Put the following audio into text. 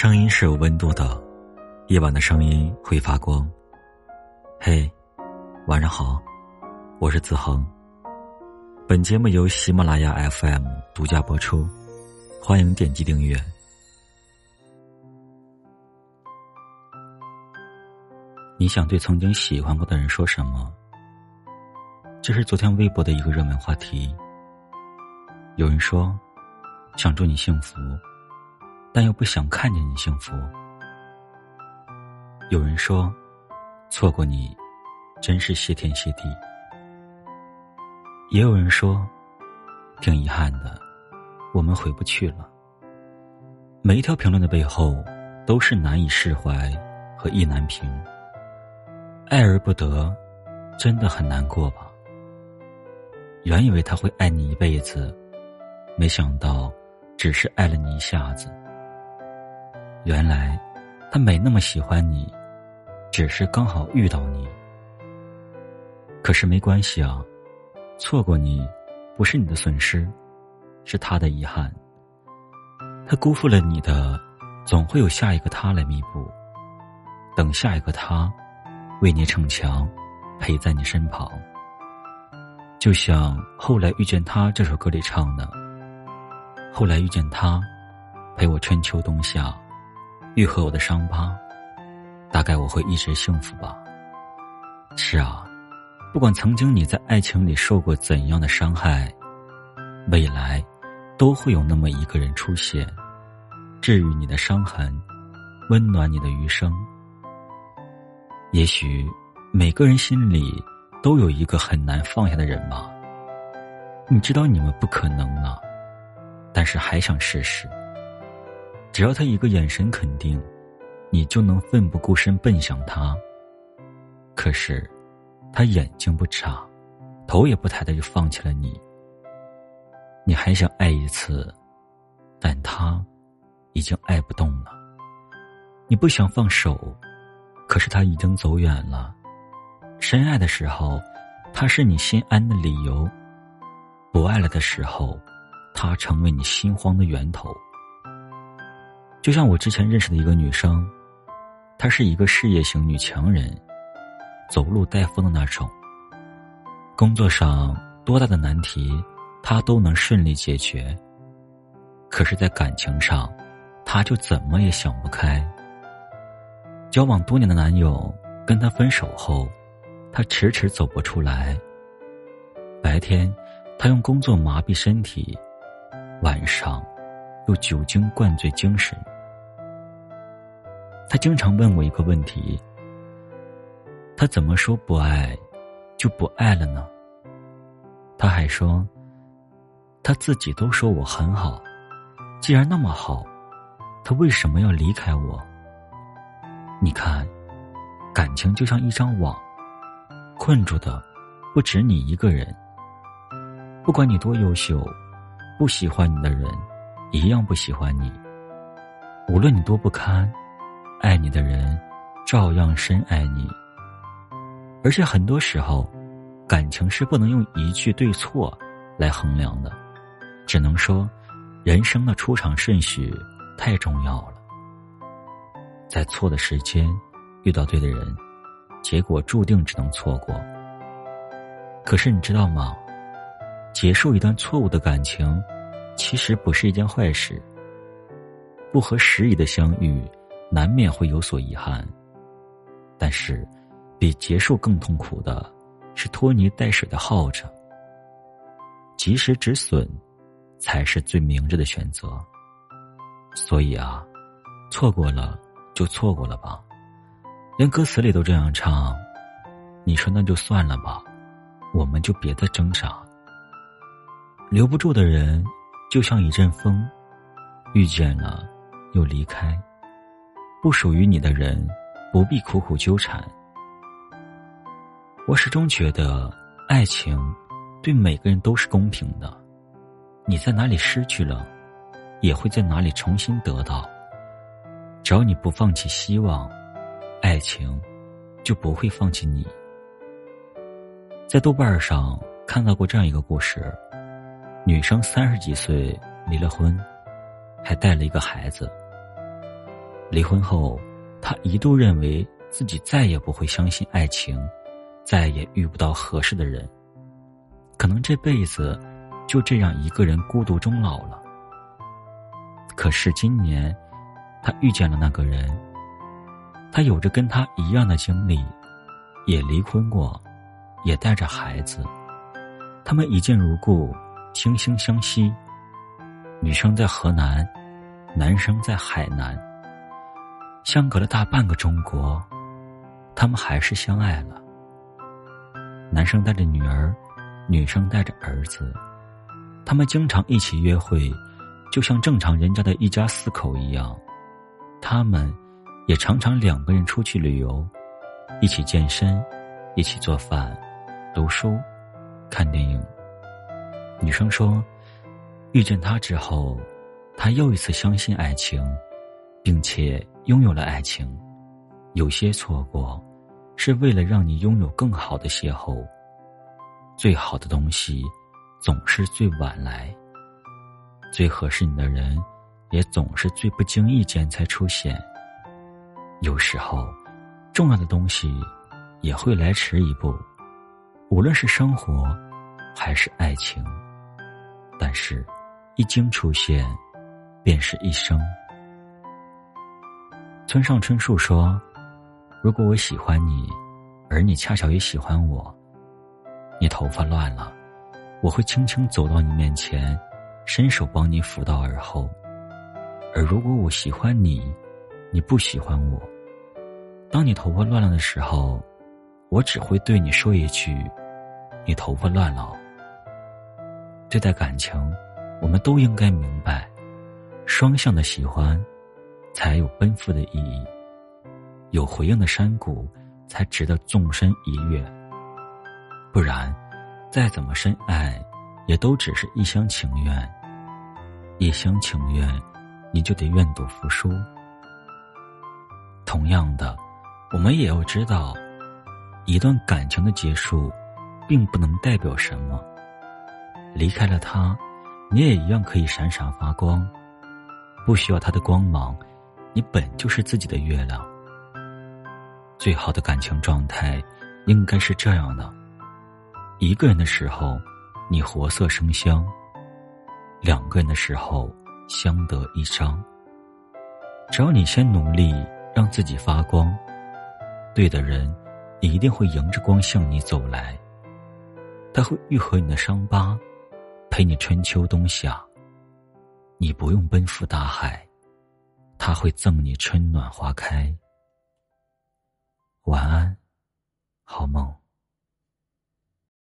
声音是有温度的，夜晚的声音会发光。嘿，晚上好，我是子恒。本节目由喜马拉雅 FM 独家播出，欢迎点击订阅。你想对曾经喜欢过的人说什么？这是昨天微博的一个热门话题。有人说，想祝你幸福。但又不想看见你幸福。有人说，错过你，真是谢天谢地。也有人说，挺遗憾的，我们回不去了。每一条评论的背后，都是难以释怀和意难平。爱而不得，真的很难过吧？原以为他会爱你一辈子，没想到，只是爱了你一下子。原来，他没那么喜欢你，只是刚好遇到你。可是没关系啊，错过你，不是你的损失，是他的遗憾。他辜负了你的，总会有下一个他来弥补。等下一个他，为你逞强，陪在你身旁。就像《后来遇见他》这首歌里唱的：“后来遇见他，陪我春秋冬夏。”愈合我的伤疤，大概我会一直幸福吧。是啊，不管曾经你在爱情里受过怎样的伤害，未来都会有那么一个人出现，治愈你的伤痕，温暖你的余生。也许每个人心里都有一个很难放下的人吧。你知道你们不可能啊，但是还想试试。只要他一个眼神肯定，你就能奋不顾身奔向他。可是，他眼睛不眨，头也不抬的就放弃了你。你还想爱一次，但他已经爱不动了。你不想放手，可是他已经走远了。深爱的时候，他是你心安的理由；不爱了的时候，他成为你心慌的源头。就像我之前认识的一个女生，她是一个事业型女强人，走路带风的那种。工作上多大的难题，她都能顺利解决。可是，在感情上，她就怎么也想不开。交往多年的男友跟她分手后，她迟迟走不出来。白天，她用工作麻痹身体，晚上。又酒精灌醉精神，他经常问我一个问题：他怎么说不爱，就不爱了呢？他还说，他自己都说我很好，既然那么好，他为什么要离开我？你看，感情就像一张网，困住的不止你一个人。不管你多优秀，不喜欢你的人。一样不喜欢你。无论你多不堪，爱你的人照样深爱你。而且很多时候，感情是不能用一句对错来衡量的，只能说，人生的出场顺序太重要了。在错的时间遇到对的人，结果注定只能错过。可是你知道吗？结束一段错误的感情。其实不是一件坏事。不合时宜的相遇，难免会有所遗憾。但是，比结束更痛苦的，是拖泥带水的耗着。及时止损，才是最明智的选择。所以啊，错过了就错过了吧，连歌词里都这样唱。你说那就算了吧，我们就别再挣扎。留不住的人。就像一阵风，遇见了，又离开。不属于你的人，不必苦苦纠缠。我始终觉得，爱情对每个人都是公平的。你在哪里失去了，也会在哪里重新得到。只要你不放弃希望，爱情就不会放弃你。在豆瓣上看到过这样一个故事。女生三十几岁离了婚，还带了一个孩子。离婚后，他一度认为自己再也不会相信爱情，再也遇不到合适的人，可能这辈子就这样一个人孤独终老了。可是今年，他遇见了那个人。他有着跟他一样的经历，也离婚过，也带着孩子。他们一见如故，惺惺相惜。女生在河南，男生在海南，相隔了大半个中国，他们还是相爱了。男生带着女儿，女生带着儿子，他们经常一起约会。就像正常人家的一家四口一样，他们也常常两个人出去旅游，一起健身，一起做饭，读书，看电影。女生说，遇见他之后，她又一次相信爱情，并且拥有了爱情。有些错过，是为了让你拥有更好的邂逅。最好的东西，总是最晚来。最合适你的人，也总是最不经意间才出现。有时候，重要的东西也会来迟一步，无论是生活还是爱情。但是，一经出现，便是一生。村上春树说：“如果我喜欢你，而你恰巧也喜欢我，你头发乱了，我会轻轻走到你面前。”伸手帮你扶到耳后，而如果我喜欢你，你不喜欢我，当你头发乱了的时候，我只会对你说一句：“你头发乱了。”对待感情，我们都应该明白，双向的喜欢，才有奔赴的意义；有回应的山谷，才值得纵身一跃。不然，再怎么深爱，也都只是一厢情愿。一厢情愿，你就得愿赌服输。同样的，我们也要知道，一段感情的结束，并不能代表什么。离开了他，你也一样可以闪闪发光。不需要他的光芒，你本就是自己的月亮。最好的感情状态，应该是这样的：一个人的时候，你活色生香。两个人的时候，相得益彰。只要你先努力让自己发光，对的人一定会迎着光向你走来。他会愈合你的伤疤，陪你春秋冬夏。你不用奔赴大海，他会赠你春暖花开。晚安，好梦。